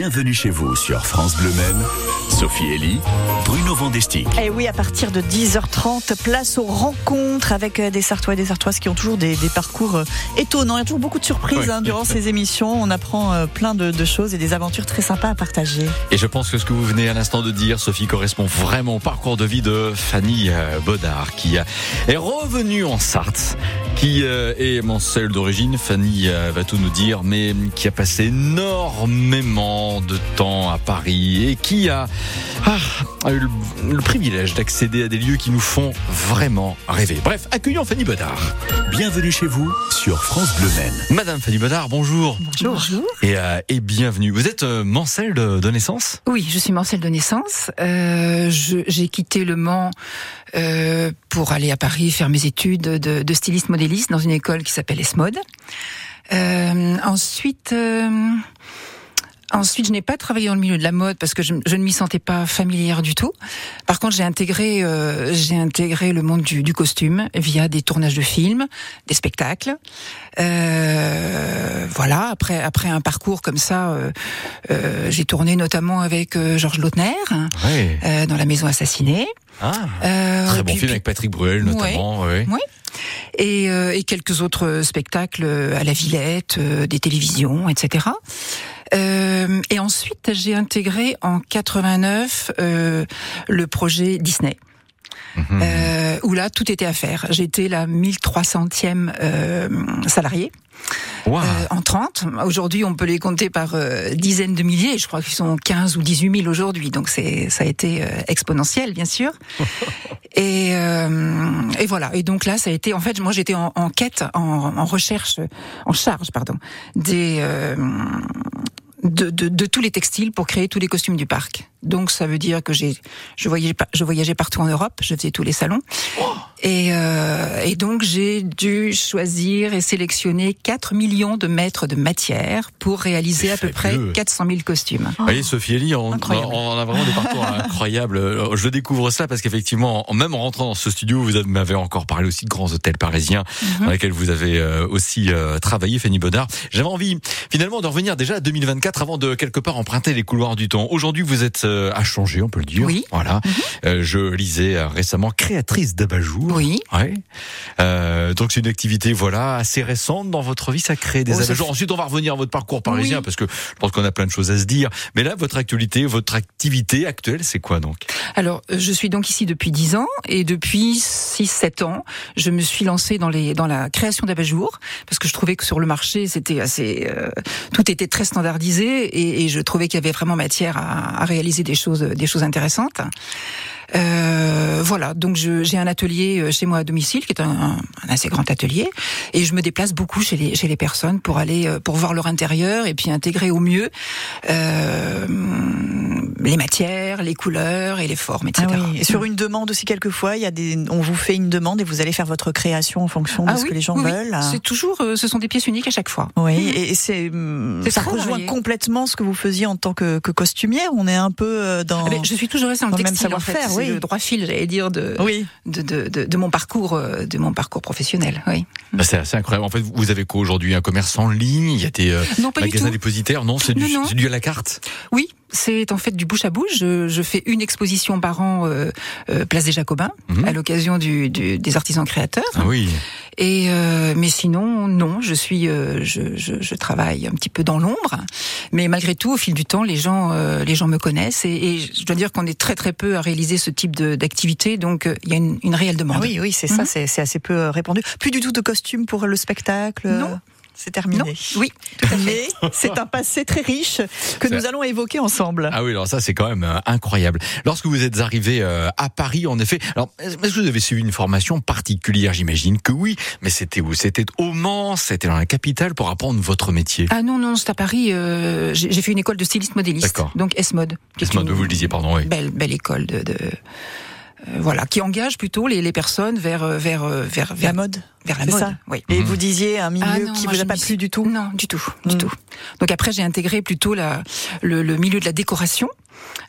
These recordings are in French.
Bienvenue chez vous sur France Bleu Maine. Sophie Elie, Bruno Vandestick. Et oui, à partir de 10h30, place aux rencontres avec euh, des Sartois et des Sartoises qui ont toujours des, des parcours euh, étonnants. Il y a toujours beaucoup de surprises Oui. hein, durant ces émissions. On apprend euh, plein de, de choses et des aventures très sympas à partager. Et je pense que ce que vous venez à l'instant de dire, Sophie, correspond vraiment au parcours de vie de Fanny Bodard, qui est revenue en Sarthe, qui euh, est Mancelle d'origine. Fanny euh, va tout nous dire, mais qui a passé énormément de temps à Paris et qui a, ah, a eu le, le privilège d'accéder à des lieux qui nous font vraiment rêver. Bref, accueillons Fanny Bodard. Bienvenue chez vous sur France Bleu Maine. Madame Fanny Bodard, bonjour. Bonjour. Et, euh, et bienvenue. Vous êtes euh, Mancelle de, de naissance? Oui, je suis Marcel de naissance. Euh, J'ai quitté Le Mans euh, pour aller à Paris faire mes études de, de styliste modéliste dans une école qui s'appelle Esmod. Euh, ensuite, euh, ensuite, je n'ai pas travaillé dans le milieu de la mode parce que je, je ne m'y sentais pas familière du tout. Par contre, j'ai intégré, euh, j'ai intégré le monde du, du costume via des tournages de films, des spectacles. Euh, voilà. Après, après un parcours comme ça, euh, euh, j'ai tourné notamment avec euh, Georges Lautner Oui. euh, dans La Maison assassinée. Ah. Euh, Très bon puis- film avec Patrick Bruel notamment. ouais. Oui. et, euh, et quelques autres spectacles à la Villette, euh, des télévisions, etc. Euh, et ensuite, j'ai intégré en 89 euh, le projet Disney. Mhm. Euh, où là tout était à faire. J'étais la 1300e euh, salariée Wow. euh, en 30. Aujourd'hui, on peut les compter par euh, dizaines de milliers. Je crois qu'ils sont 15 ou 18 000 aujourd'hui. Donc c'est ça a été euh, exponentiel, bien sûr. et, euh, et voilà. Et donc là, ça a été. En fait, moi, j'étais en, en quête, en, en recherche, en charge, pardon, des euh, de, de, de tous les textiles pour créer tous les costumes du parc. Donc ça veut dire que j'ai je voyageais je voyageais partout en Europe, je faisais tous les salons. Et, euh, et donc j'ai dû choisir et sélectionner 4 millions de mètres de matière pour réaliser à peu près fabuleux. 400 000 costumes. Vous voyez, Sophie Elie, on, a vraiment des parcours incroyables. Je découvre ça parce qu'effectivement, en- même en rentrant dans ce studio, vous avez- m'avez encore parlé aussi de grands hôtels parisiens Mhm. dans lesquels vous avez euh, aussi euh, travaillé, Fanny Bodard. J'avais envie finalement de revenir déjà à 2024 avant de quelque part emprunter les couloirs du temps. Aujourd'hui, vous êtes euh, à changer, on peut le dire. Oui. Mhm. Voilà. Euh, je lisais euh, récemment créatrice d'abat-jour. Oui. Ouais. Euh, donc c'est une activité voilà assez récente dans votre vie, ça crée des Oh, ça abat-jours. fait- Ensuite, on va revenir à votre parcours parisien Oui. parce que je pense qu'on a plein de choses à se dire. Mais là, votre actualité, votre activité actuelle, c'est quoi donc? Alors, je suis donc ici depuis 10 ans et depuis 6-7 ans, je me suis lancée dans les dans la création d'abat-jours parce que je trouvais que sur le marché, c'était assez euh, tout était très standardisé et, et je trouvais qu'il y avait vraiment matière à, à réaliser des choses des choses intéressantes. Euh, voilà, donc j'ai un atelier euh, chez moi à domicile qui est un, un- un assez grand atelier et je me déplace beaucoup chez les chez les personnes pour aller euh, pour voir leur intérieur et puis intégrer au mieux euh, les matières, les couleurs et les formes, etc. Ah oui. Et sur une demande aussi quelquefois, il y a des, on vous fait une demande et vous allez faire votre création en fonction de Ah ce oui, que les gens oui, veulent. C'est toujours, ce sont des pièces uniques à chaque fois. Oui, et et c'est, C'est ça rejoint varié. complètement ce que vous faisiez en tant que, que costumière. On est un peu dans. Ah ben, je suis toujours restée dans le dans le même textile en fait. Oui. le droit fil, j'allais dire, de, Oui. de, de, de, de mon parcours, euh, de mon parcours professionnel. Oui. Bah, C'est assez incroyable. En fait, vous avez quoi aujourd'hui? Un commerce en ligne? Il y a des euh, Non, magasins dépositaires? Non, c'est du, Non, non. c'est du à la carte? Oui, c'est en fait du bouche à bouche. Je, je fais une exposition par an, euh, euh, place des Jacobins, Mhm. à l'occasion du, du, des artisans créateurs. Ah oui. Et euh, mais sinon, non, je suis, euh, je, je, je travaille un petit peu dans l'ombre, mais malgré tout, au fil du temps, les gens, euh, les gens me connaissent et, et je dois dire qu'on est très très peu à réaliser ce type de- d'activité, donc euh, il y a une, une réelle demande. Ah oui, oui, c'est ça, Mhm. c'est c'est assez peu répandu. Plus du tout de costume pour le spectacle. Non. C'est terminé. Non, oui, tout à fait. Mais c'est un passé très riche que nous allons évoquer ensemble. Ah oui, alors ça c'est quand même euh, incroyable. Lorsque vous êtes arrivé euh, à Paris, en effet, alors est-ce que vous avez suivi une formation particulière? J'imagine que oui, mais c'était où? C'était au Mans, c'était dans la capitale pour apprendre votre métier. Ah non non, c'est à Paris. euh, J'ai j'ai fait une école de styliste modéliste, D'accord. donc S-Mode. qui est Laisse-moi une de vous le disiez, pardon. Oui. Belle belle école de, de voilà, qui engage plutôt les, les personnes vers euh, vers euh, vers La vers, mode. vers la c'est mode. ça Oui. Et Mhm. vous disiez un milieu Ah non, qui vous a pas plu du tout. Non, du tout, du Mm. tout. Donc après, j'ai intégré plutôt la, le, le milieu de la décoration.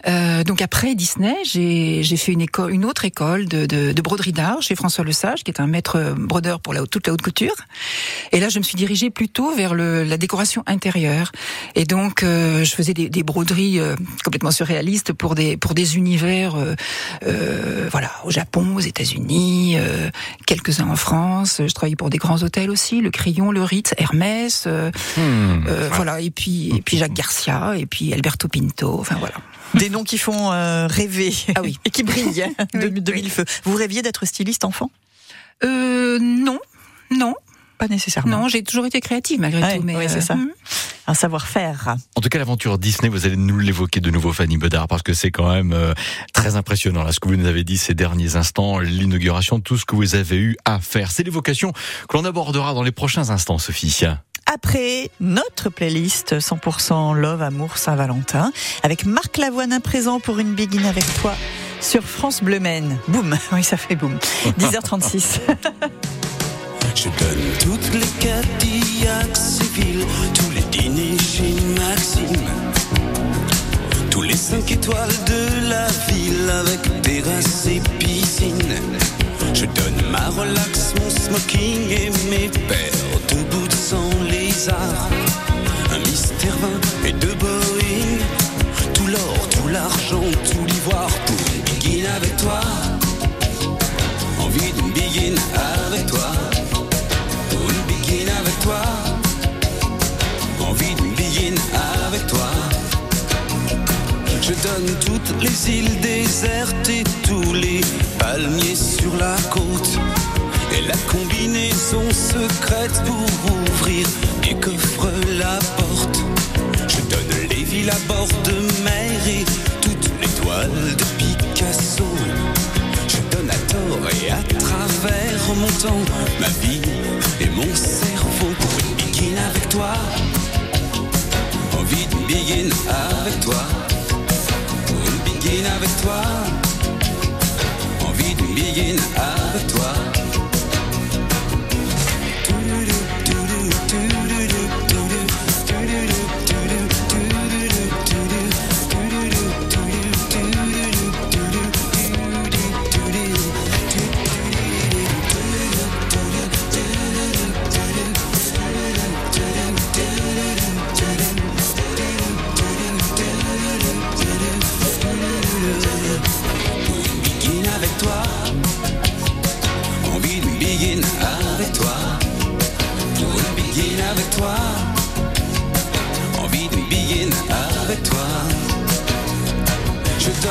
Euh, donc après Disney, j'ai fait une école, une autre école de, de, de broderie d'art chez François Lesage, qui est un maître brodeur pour la, toute la haute couture. Et là, je me suis dirigée plutôt vers le, la décoration intérieure. Et donc, euh, je faisais des, des broderies euh, complètement surréalistes pour des pour des univers, euh, euh voilà, au Japon, aux États-Unis, quelques-uns en France. Je travaillais pour des grands hôtels aussi, le Crayon, le Ritz, Hermès, hmm. voilà. Et puis et puis Jacques Garcia, et puis Alberto Pinto. Enfin voilà. Des noms qui font euh, rêver ah oui. et qui brillent de, de mille feux. Vous rêviez d'être styliste enfant? Euh, Non, non. Pas nécessairement. Non, j'ai toujours été créative malgré tout. Mais oui, c'est euh, ça. Hmm. Un savoir-faire. En tout cas, l'aventure Disney, vous allez nous l'évoquer de nouveau, Fanny Bedard, parce que c'est quand même euh, très impressionnant. Là, ce que vous nous avez dit ces derniers instants, l'inauguration, tout ce que vous avez eu à faire. C'est l'évocation que l'on abordera dans les prochains instants, Sophie après notre playlist 100% Love, Amour, Saint-Valentin, avec Marc Lavoine à présent pour une begin avec toi sur France Bleu. Boum, oui ça fait boum. 10h36. Je donne toutes les Cadillacs civiles, tous les dîners chez Maxime, tous les 5 étoiles de la ville avec terrasse et piscine. Je donne ma relax, mon smoking et mes paires Un mystère vin et deux Boeing. Tout l'or, tout l'argent, tout l'ivoire pour une begin avec toi. Envie d'une begin avec toi. Pour une begin avec toi. Envie d'une begin avec toi. Je donne toutes les îles désertes et tous les palmiers sur la côte. Et la combinaison secrète pour ouvrir et coffre la porte. Je donne les villes à bord de mer et toutes les toiles de Picasso. Je donne à tort et à travers mon temps, ma vie et mon cerveau pour une begin avec toi. Envie de begin avec toi avec toi. Envie d'une begin avec toi.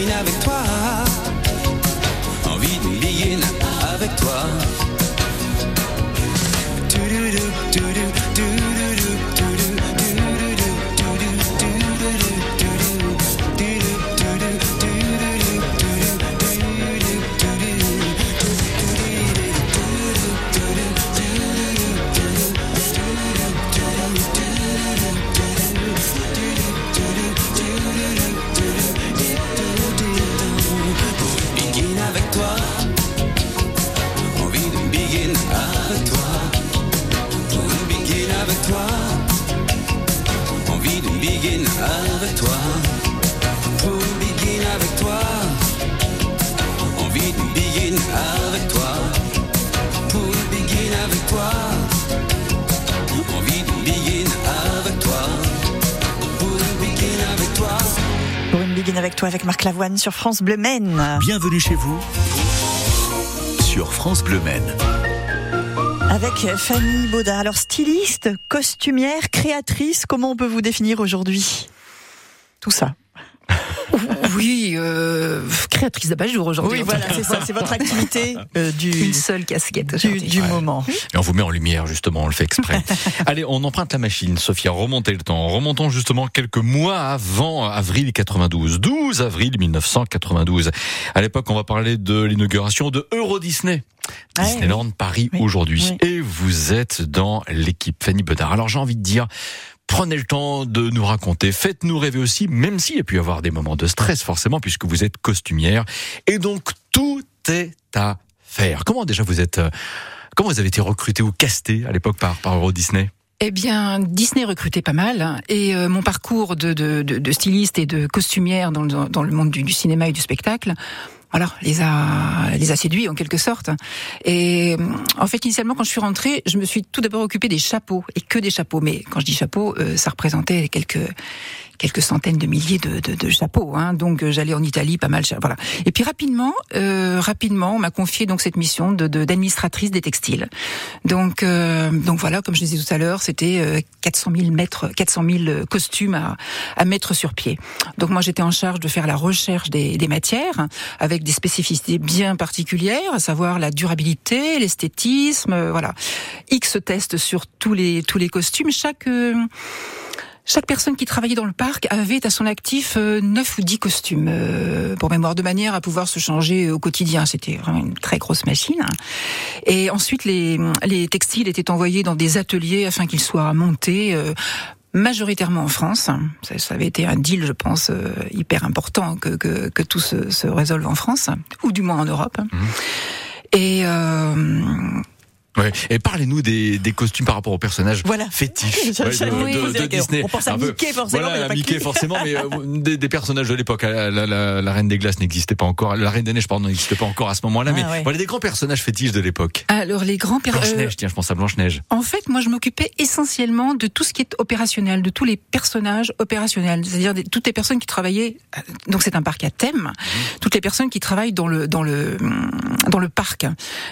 avec toi. Envie de avec toi. Marc Lavoine sur France Bleu Maine. Bienvenue chez vous sur France Bleu Maine. Avec Fanny Baudard. Alors styliste, costumière, créatrice, comment on peut vous définir aujourd'hui? Tout ça. Oui, euh, créatrice d'abat-jour aujourd'hui. Oui, voilà, c'est ça, c'est votre activité euh, du, Une seule casquette du, moment. Et on vous met en lumière, justement, on le fait exprès. Allez, on emprunte la machine, Sophia, remontez le temps. Remontons justement quelques mois avant avril 92, 12 avril 1992. À l'époque, on va parler de l'inauguration de Euro Disney. Ah, Disneyland Paris Oui, aujourd'hui. oui. Et vous êtes dans l'équipe Fanny Bedard. Alors j'ai envie de dire, prenez le temps de nous raconter, faites-nous rêver aussi, même s'il y a pu y avoir des moments de stress forcément, puisque vous êtes costumière. Et donc tout est à faire. Comment déjà vous êtes... euh, Comment vous avez été recruté ou casté à l'époque par, par Euro Disney? Eh bien, Disney recrutait pas mal, hein, et euh, mon parcours de, de, de, de styliste et de costumière dans le, dans le monde du, du cinéma et du spectacle, voilà, les a les a séduits en quelque sorte. Et en fait, initialement, quand je suis rentrée, je me suis tout d'abord occupée des chapeaux et que des chapeaux. Mais quand je dis chapeaux, euh, ça représentait quelques quelques centaines de milliers de, de, chapeaux. Hein. Donc euh, j'allais en Italie, pas mal. Voilà. Et puis rapidement, euh, rapidement, on m'a confié donc cette mission de d'administratrice des textiles. Donc euh, donc voilà, comme je disais tout à l'heure, c'était euh, 400 000 mètres, 400 000 costumes à, à mettre sur pied. Donc moi j'étais en charge de faire la recherche des, des matières avec des spécificités bien particulières, à savoir la durabilité, l'esthétisme, euh, voilà. X tests sur tous les tous les costumes. Chaque euh, chaque personne qui travaillait dans le parc avait à son actif euh, neuf ou dix costumes euh, pour mémoire, de manière à pouvoir se changer au quotidien. C'était vraiment une très grosse machine. Et ensuite, les, les textiles étaient envoyés dans des ateliers afin qu'ils soient montés. euh, majoritairement en France. Ça, ça avait été un deal, je pense, euh, hyper important que, que, que tout se, se résolve en France, ou du moins en Europe. Et euh, Ouais. Et parlez-nous des, des costumes par rapport aux personnages Voilà. fétiches Je- ouais, de, de- de. Disney. On pense à. Mickey, forcément, Voilà, mais pas Mickey forcément, mais euh, des, des personnages de l'époque. La, la, la, la Reine des Glaces n'existait pas encore, la Reine des Neiges pardon n'existait pas encore à ce moment-là, Ah, mais ouais. voilà des grands personnages fétiches de l'époque. alors les grands per- Blanche euh, tiens, je pense à Blanche Neige. En fait, moi, je m'occupais essentiellement de tout ce qui est opérationnel, de tous les personnages opérationnels, c'est-à-dire toutes les personnes qui travaillaient. euh, Donc, c'est un parc à thème. Toutes les personnes qui travaillent dans le dans le dans le parc,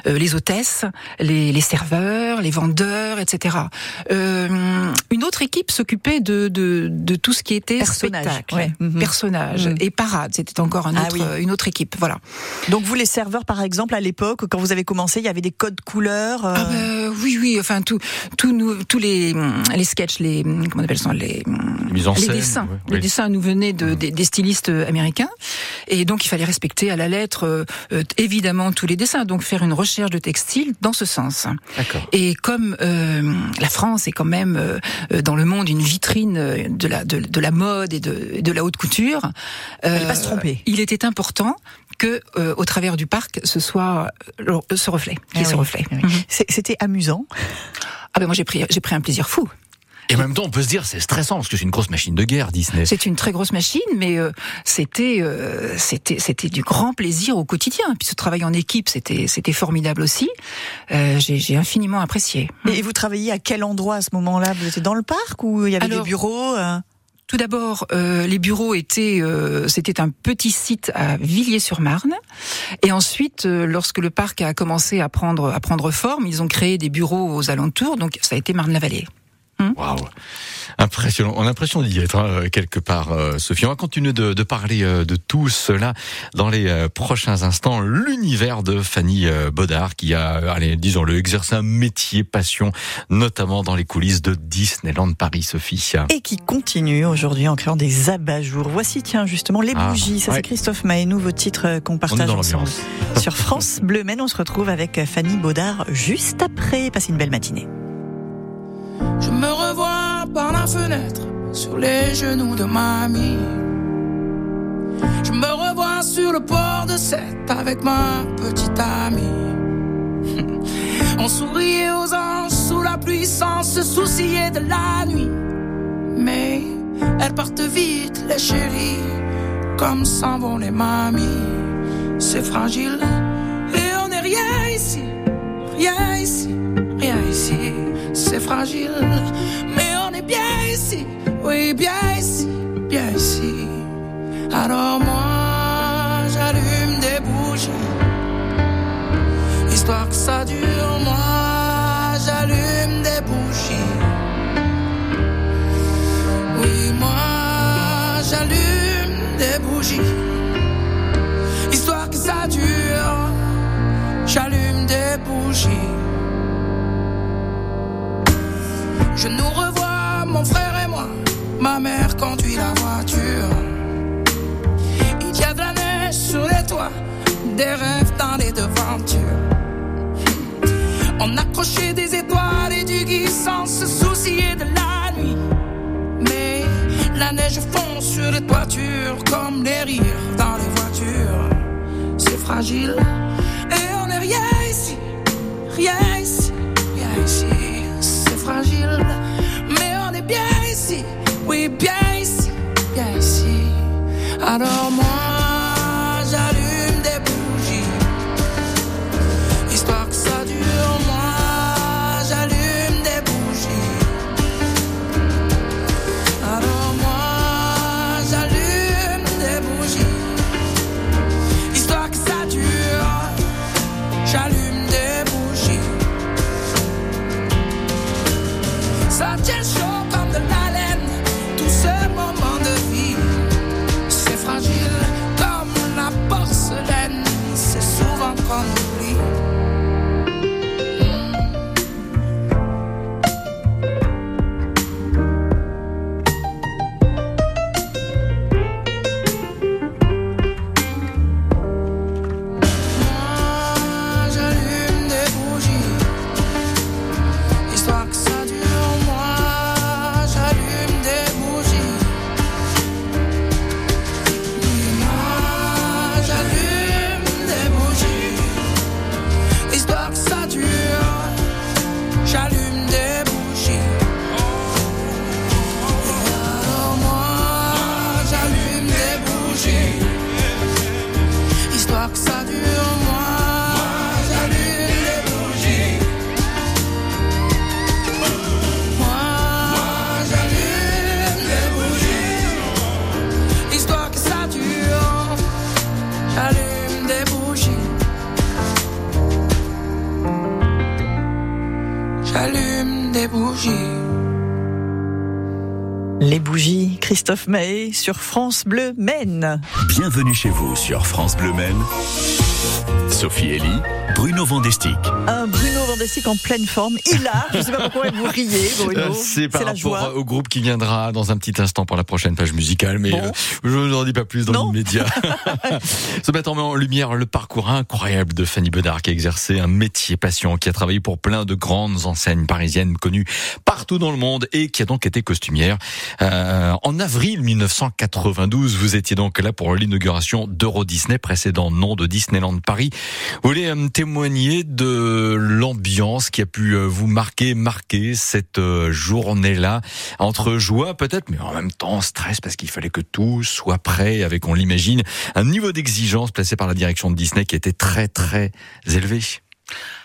Euh, les hôtesses, les, les serveurs, les vendeurs, etc. Euh, une autre équipe s'occupait de, de de tout ce qui était Personnage, spectacle, ouais. Mhm. personnage Mhm. et parade. C'était encore un Ah oui. une autre équipe. Voilà. Donc vous, les serveurs, par exemple, à l'époque, quand vous avez commencé, il y avait des codes couleurs. euh, Ah bah, oui, oui, enfin tout, tout nous, tous les les sketchs, les comment on appelle ça, les Les mises en les scène, dessins, ouais, les oui. dessins nous venaient de, des, des stylistes américains, et donc il fallait respecter à la lettre euh, évidemment tous les dessins, donc faire une recherche de textile dans ce sens. Et comme euh, la France est quand même euh, dans le monde une vitrine euh, de la de, de la mode et de, de la haute couture, euh, pas se tromper. Il était important que euh, au travers du parc ce soit euh, ce reflet, Ah ce reflet. oui. Mhm. C'était amusant. Ah ben moi j'ai pris j'ai pris un plaisir fou. Et en même temps, on peut se dire, c'est stressant parce que c'est une grosse machine de guerre, Disney. C'est une très grosse machine, mais euh, c'était euh, c'était c'était du grand plaisir au quotidien. Puis ce travail en équipe, c'était c'était formidable aussi. Euh, j'ai j'ai infiniment apprécié. Et vous travailliez à quel endroit à ce moment-là? Vous étiez dans le parc ou il y avait Alors, des bureaux euh? Tout d'abord, euh, les bureaux étaient, euh, c'était un petit site à Villiers-sur-Marne, et ensuite, euh, lorsque le parc a commencé à prendre à prendre forme, ils ont créé des bureaux aux alentours, donc ça a été Marne-la-Vallée. Waouh Impressionnant. On a l'impression d'y être hein, quelque part, euh, Sophie. On va continuer de, de parler euh, de tout cela dans les euh, prochains instants. L'univers de Fanny euh, Bodard qui a, euh, allez, disons-le, exercé un métier passion, notamment dans les coulisses de Disneyland Paris, Sophie. et qui continue aujourd'hui en créant des abat-jours. Voici, tiens, justement, les Ah, bougies. Ça, ouais. c'est Christophe Maé, nouveau titre euh, qu'on On est partage dans ensemble. Sur France Bleu Men, on se retrouve avec euh, Fanny Baudard juste après. Passez une belle matinée. Je me revois par la fenêtre sur les genoux de mamie. Je me revois sur le port de Sète avec ma petite amie. On souriait aux anges sous la pluie sans se soucier de la nuit. Mais elles partent vite, les chéris, comme s'en vont les mamies. C'est fragile C'est fragile, mais on est bien ici, oui, bien ici, bien ici. Alors moi, voiture. Il y a de la neige sur les toits, des rêves dans les devantures. On accrochait des étoiles et du gui sans se soucier de la nuit. Mais la neige fond sur les toitures comme les rires dans les voitures. C'est fragile et on n'est rien ici, rien ici, rien ici. C'est fragile, bien ici, oui bien ici, bien ici. Alors moi j'allume Christophe Mahé sur France Bleu Maine. Bienvenue chez vous sur France Bleu Maine. Sophie Elie, Bruno Vandestick. Un Bruno Vandestick en pleine forme. Il a, je sais pas pourquoi vous riez, Bruno. Euh, C'est par la joie. rapport au groupe qui viendra dans un petit instant pour la prochaine page musicale, mais Bon. euh, je ne vous en dis pas plus dans l'immédiat. Se mettre en lumière le parcours incroyable de Fanny Bedard qui a exercé un métier passion, qui a travaillé pour plein de grandes enseignes parisiennes connues partout dans le monde et qui a donc été costumière. Euh, en avril 1992, vous étiez donc là pour l'inauguration d'Euro Disney, précédent nom de Disneyland Paris. Vous voulez euh, témoigner de l'ambiance qui a pu euh, vous marquer, marquer cette euh, journée-là, entre joie peut-être, mais en même temps stress parce qu'il fallait que tout soit prêt avec, on l'imagine, un niveau d'exigence placé par la direction de Disney qui était très très élevé.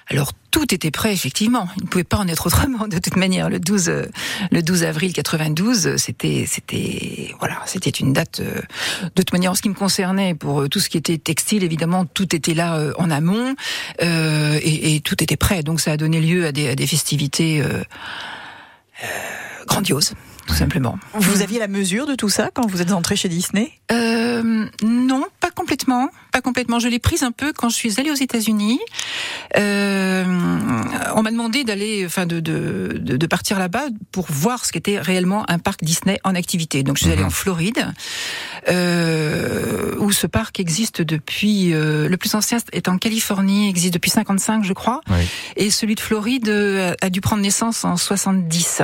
Alors tout était prêt effectivement. Il ne pouvait pas en être autrement de toute manière. Le 12 euh, le 12 avril 92, euh, c'était c'était voilà, c'était une date euh, de toute manière en ce qui me concernait pour tout ce qui était textile évidemment tout était là euh, en amont euh, et, et tout était prêt. Donc ça a donné lieu à des, à des festivités grandioses tout simplement. Vous aviez la mesure de tout ça quand vous êtes entré chez Disney? Euh, non, pas complètement, pas complètement. Je l'ai prise un peu quand je suis allée aux États-Unis. Euh, on m'a demandé d'aller, enfin, de, de, de, partir là-bas pour voir ce qu'était réellement un parc Disney en activité. Donc, je suis allée en Floride, euh, où ce parc existe depuis. euh, le plus ancien est en Californie, existe depuis 55, je crois, Oui. et celui de Floride euh, a dû prendre naissance en 70.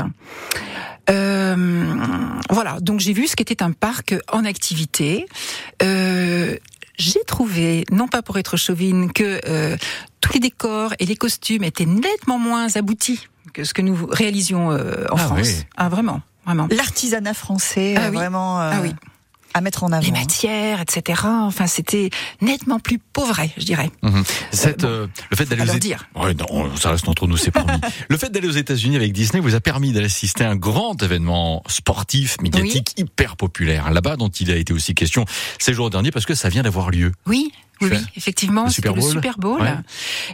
Euh, voilà, donc j'ai vu ce qu'était un parc en activité. Euh, j'ai trouvé, non pas pour être chauvine, que euh, tous les décors et les costumes étaient nettement moins aboutis que ce que nous réalisions euh, en Ah France. oui. Ah vraiment, vraiment. L'artisanat français, Ah oui. vraiment euh, Ah oui. À mettre en avant. Les matières, etc. Enfin, c'était nettement plus pauvré, je dirais. Cette, bon, euh, le fait d'aller aux dire. Ouais, non, ça reste entre nous, c'est promis. le fait d'aller aux États-Unis avec Disney vous a permis d'assister à un grand événement sportif, médiatique, hyper populaire. Là-bas, dont il a été aussi question ces jours derniers, parce que ça vient d'avoir lieu. Oui. Oui, effectivement, c'était Super le Bowl. Super Bowl. Ouais.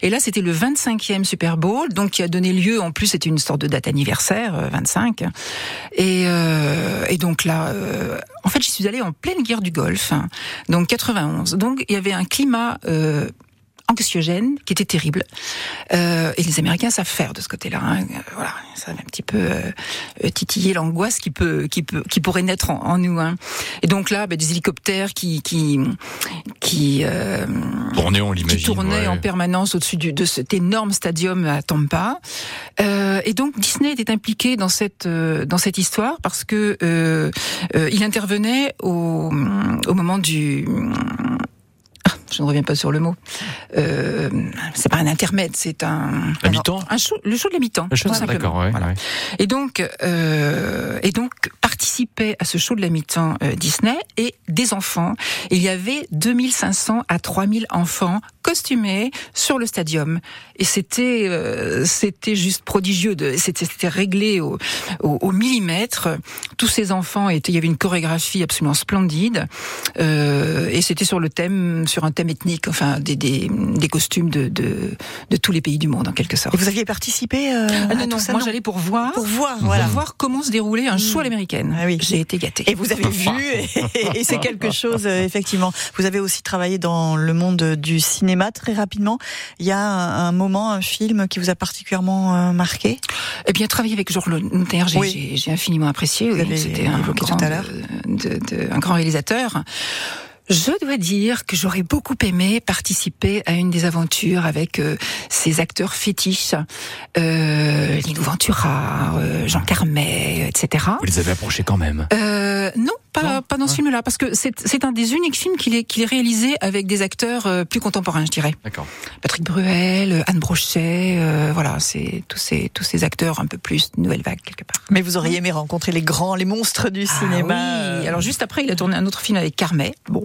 Et là, c'était le 25e Super Bowl, donc qui a donné lieu, en plus, c'était une sorte de date anniversaire, euh, 25. Et, euh, et donc là, euh, en fait, j'y suis allée en pleine guerre du Golfe, hein, donc 91. Donc il y avait un climat euh, anxiogène qui était terrible. Euh, et les Américains savent faire de ce côté-là. Hein. Euh, voilà, ça va un petit peu euh, titiller l'angoisse qui peut, qui peut, qui pourrait naître en, en nous. Hein. Et donc là, bah, des hélicoptères qui, qui, qui, euh, Tourner, on qui tournaient ouais. en permanence au-dessus de cet énorme stadium à Tampa. Euh, et donc Disney était impliqué dans cette euh, dans cette histoire parce que euh, euh, il intervenait au, au moment du je ne reviens pas sur le mot. Euh, c'est pas un intermède, c'est un La mi-temps un show, le show de tout sais, simplement. D'accord, ouais, Voilà. ouais. Et donc, euh, et donc participait à ce show de la mi-temps euh, Disney et des enfants. Il y avait 2500 à 3000 enfants costumés sur le stadium et c'était euh, c'était juste prodigieux. De, c'était, c'était réglé au, au, au millimètre. Tous ces enfants étaient. Il y avait une chorégraphie absolument splendide euh, et c'était sur le thème, sur un thème ethnique, enfin des des, des costumes de, de de tous les pays du monde en quelque sorte. Et vous aviez participé euh, Ah à non, tout non, ça moi j'allais pour voir, Pour voir, voilà. voir comment se déroulait un show à l'américaine. Ah oui. J'ai été gâtée. Et vous avez vu, et, et c'est quelque chose, euh, effectivement. Vous avez aussi travaillé dans le monde du cinéma très rapidement. Il y a un, un moment, un film qui vous a particulièrement euh, marqué? Eh bien, travailler avec Georges Lauter, j'ai Oui. infiniment apprécié. Vous oui. avez C'était un grand, tout à de- de- un grand réalisateur. Je dois dire que j'aurais beaucoup aimé participer à une des aventures avec euh, ces acteurs fétiches, euh, Lino Ventura, euh, Jean Carmet, etc. Vous les avez approchés quand même? Euh, non, pas, pas dans ce film-là, parce que c'est un des uniques films qu'il est, réalisé avec des acteurs euh, plus contemporains, je dirais. D'accord. Patrick Bruel, Anne Brochet, euh, voilà, c'est tous ces tous ces acteurs un peu plus nouvelle vague quelque part. Mais vous auriez aimé rencontrer les grands, les monstres du cinéma. Ah oui. Alors juste après, il a tourné un autre film avec Carmet. Bon,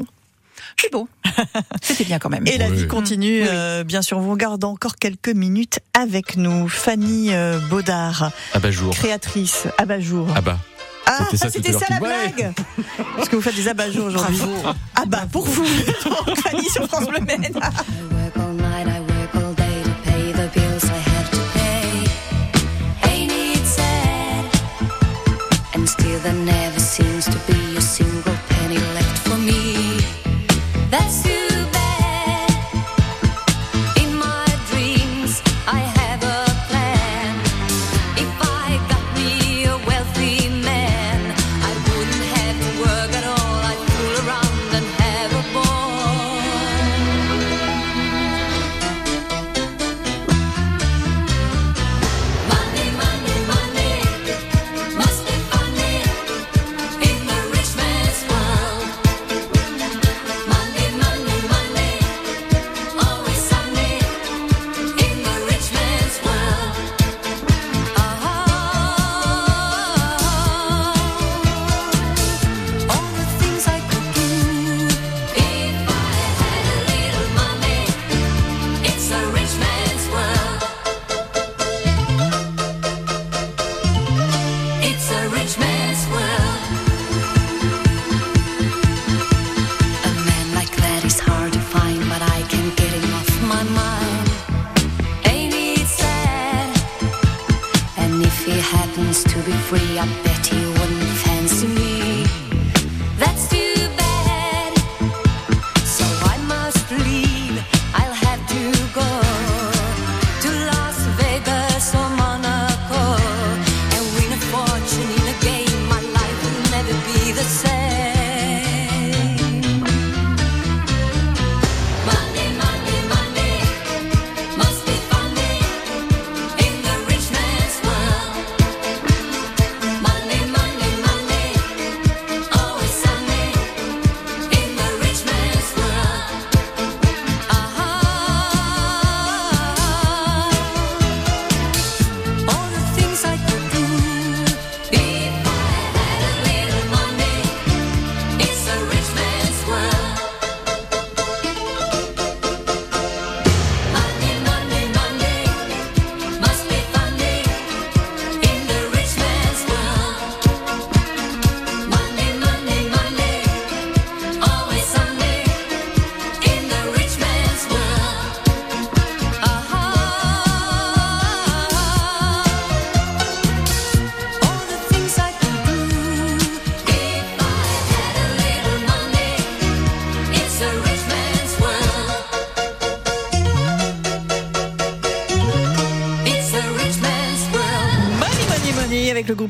c'est bon, c'était bien quand même. Et la Oui. vie continue, euh, bien sûr. On vous garde encore quelques minutes avec nous. Fanny euh, Baudard, Abat-jour. créatrice, abat-jour. Ah bah. Ah, C'était ça ça la blague Parce que vous faites des abat-jours aujourd'hui. Ah bah, pour vous Fanny sur France Bleu Maine. I work all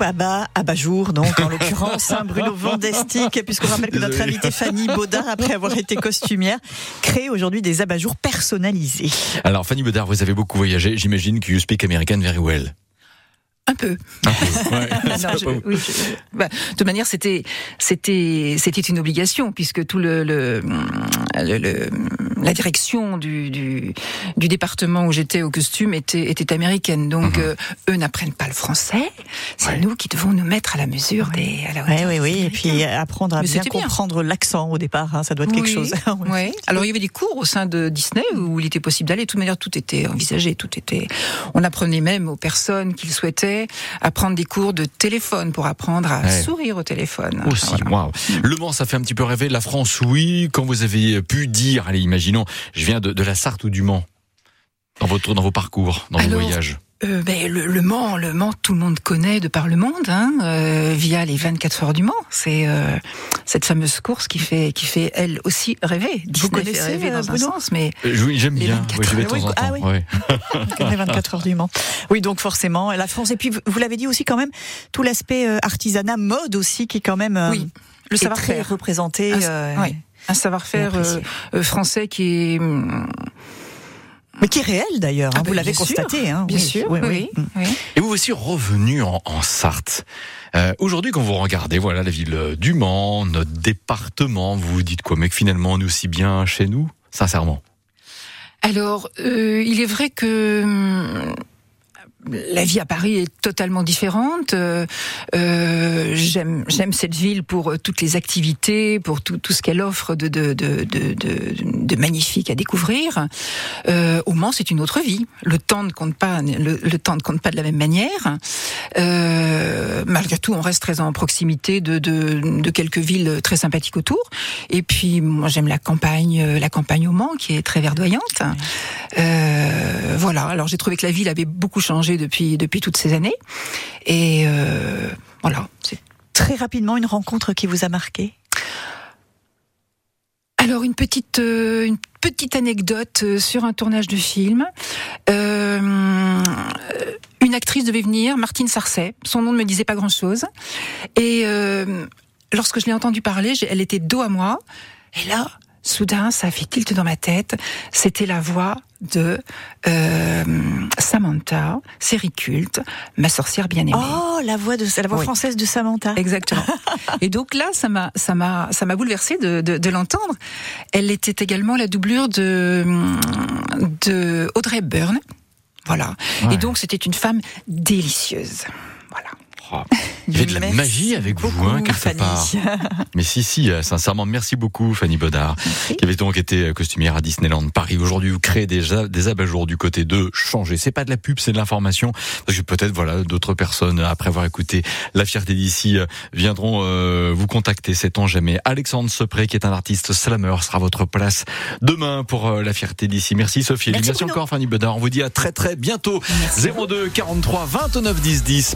Abba, Abat-jour, donc en l'occurrence, hein, Bruno Vandestick, puisqu'on rappelle que notre invitée Fanny Baudard, après avoir été costumière, crée aujourd'hui des abat-jours personnalisés. Alors Fanny Bedard, vous avez beaucoup voyagé. J'imagine que you speak American very well. Un peu. Ouais. Non, je- oui, je- bah, de toute manière, c'était c'était c'était une obligation puisque tout le, le, le- le- la direction du, du du département où j'étais au costume était était américaine. Donc euh, eux n'apprennent pas le français. C'est Ouais. nous qui devons nous mettre à la mesure des à la Oui, hauteur oui, oui. Et puis apprendre à Mais bien comprendre l'accent au départ, hein, ça doit être quelque Oui, chose. Ouais. ouais. Alors il y avait des cours au sein de Disney où il était possible d'aller. De toute manière, tout était envisagé, tout était. On apprenait même aux personnes qui le souhaitaient à prendre des cours de téléphone pour apprendre à Ouais. sourire au téléphone. Aussi, Voilà. waouh. Le Mans, ça fait un petit peu rêver. La France, oui. Quand vous avez pu dire, allez, imaginons, je viens de, de la Sarthe ou du Mans. Dans votre, dans vos parcours, dans vos voyages. Euh, ben, le, le Mans, le Mans, tout le monde connaît de par le monde, hein, euh, via les 24 heures du Mans. C'est euh, cette fameuse course qui fait, qui fait elle aussi rêver. Disney fait connaissez, rêver euh, dans un Bruno sens, mais Euh, oui, j'aime les bien. 24 Oui, j'y vais de heures. temps en Ah oui. les 24 heures du Mans. Oui, donc forcément, la France. Et puis, vous- vous l'avez dit aussi quand même, tout l'aspect artisanat, mode aussi, qui est quand même euh, oui, le est très savoir-faire. représenté. Un- euh, oui. Un savoir-faire français qui est hum, Mais qui est réel d'ailleurs, hein, Ah vous ben, l'avez constaté. Hein, bien oui, sûr, oui, oui, Mm. Et vous aussi revenu en, en Sarthe. Euh, Aujourd'hui, quand vous regardez, voilà, la ville euh, du Mans, notre département, vous vous dites quoi? Mais que finalement, on est aussi bien chez nous, sincèrement. Alors, euh, il est vrai que hum, la vie à Paris est totalement différente. Euh, euh, j'aime, j'aime cette ville pour euh, toutes les activités, pour tout, tout ce qu'elle offre de, de, de, de, de, magnifique à découvrir. Euh, au Mans, c'est une autre vie. Le temps ne compte pas, le, le temps ne compte pas de la même manière. Euh, malgré tout, on reste très en proximité de, de, de quelques villes très sympathiques autour. Et puis, moi, j'aime la campagne, euh, la campagne au Mans, qui est très verdoyante. Euh, voilà. Alors, j'ai trouvé que la ville avait beaucoup changé depuis depuis toutes ces années. Et euh, voilà. Très rapidement, une rencontre qui vous a marqué Alors une petite euh, une petite anecdote euh, sur un tournage de film. Euh, une actrice devait venir, Martine Sarcey. Son nom ne me disait pas grand chose. Et lorsque je l'ai entendue parler, elle était dos à moi. Et là, soudain, ça a fait tilt dans ma tête. C'était la voix de euh, Samantha, série culte, ma sorcière bien-aimée. Oh, la voix de la voix Oui. française de Samantha. Exactement. Et donc là, ça m'a, ça m'a, ça m'a bouleversé de, de, de l'entendre. Elle était également la doublure de, de Audrey Hepburn. Voilà. Ouais. Et donc, c'était une femme délicieuse. Oh, Il y avait de la Merci magie avec vous, hein, quelque Fanny. part. Mais si, si, euh, sincèrement, merci beaucoup, Fanny Bodard, qui avait donc été euh, costumière à Disneyland Paris. Aujourd'hui, vous créez déjà des abat-jours du côté de changer. C'est pas de la pub, c'est de l'information. Parce que peut-être, voilà, d'autres personnes, après avoir écouté La Fierté d'ici, euh, viendront euh, vous contacter, sait-on jamais. Alexandre Sepré, qui est un artiste slammer, sera à votre place demain pour euh, La Fierté d'ici. Merci, Sophie. Merci, Merci encore, Fanny Bodard. On vous dit à très, très bientôt. 02 43 29 10 10.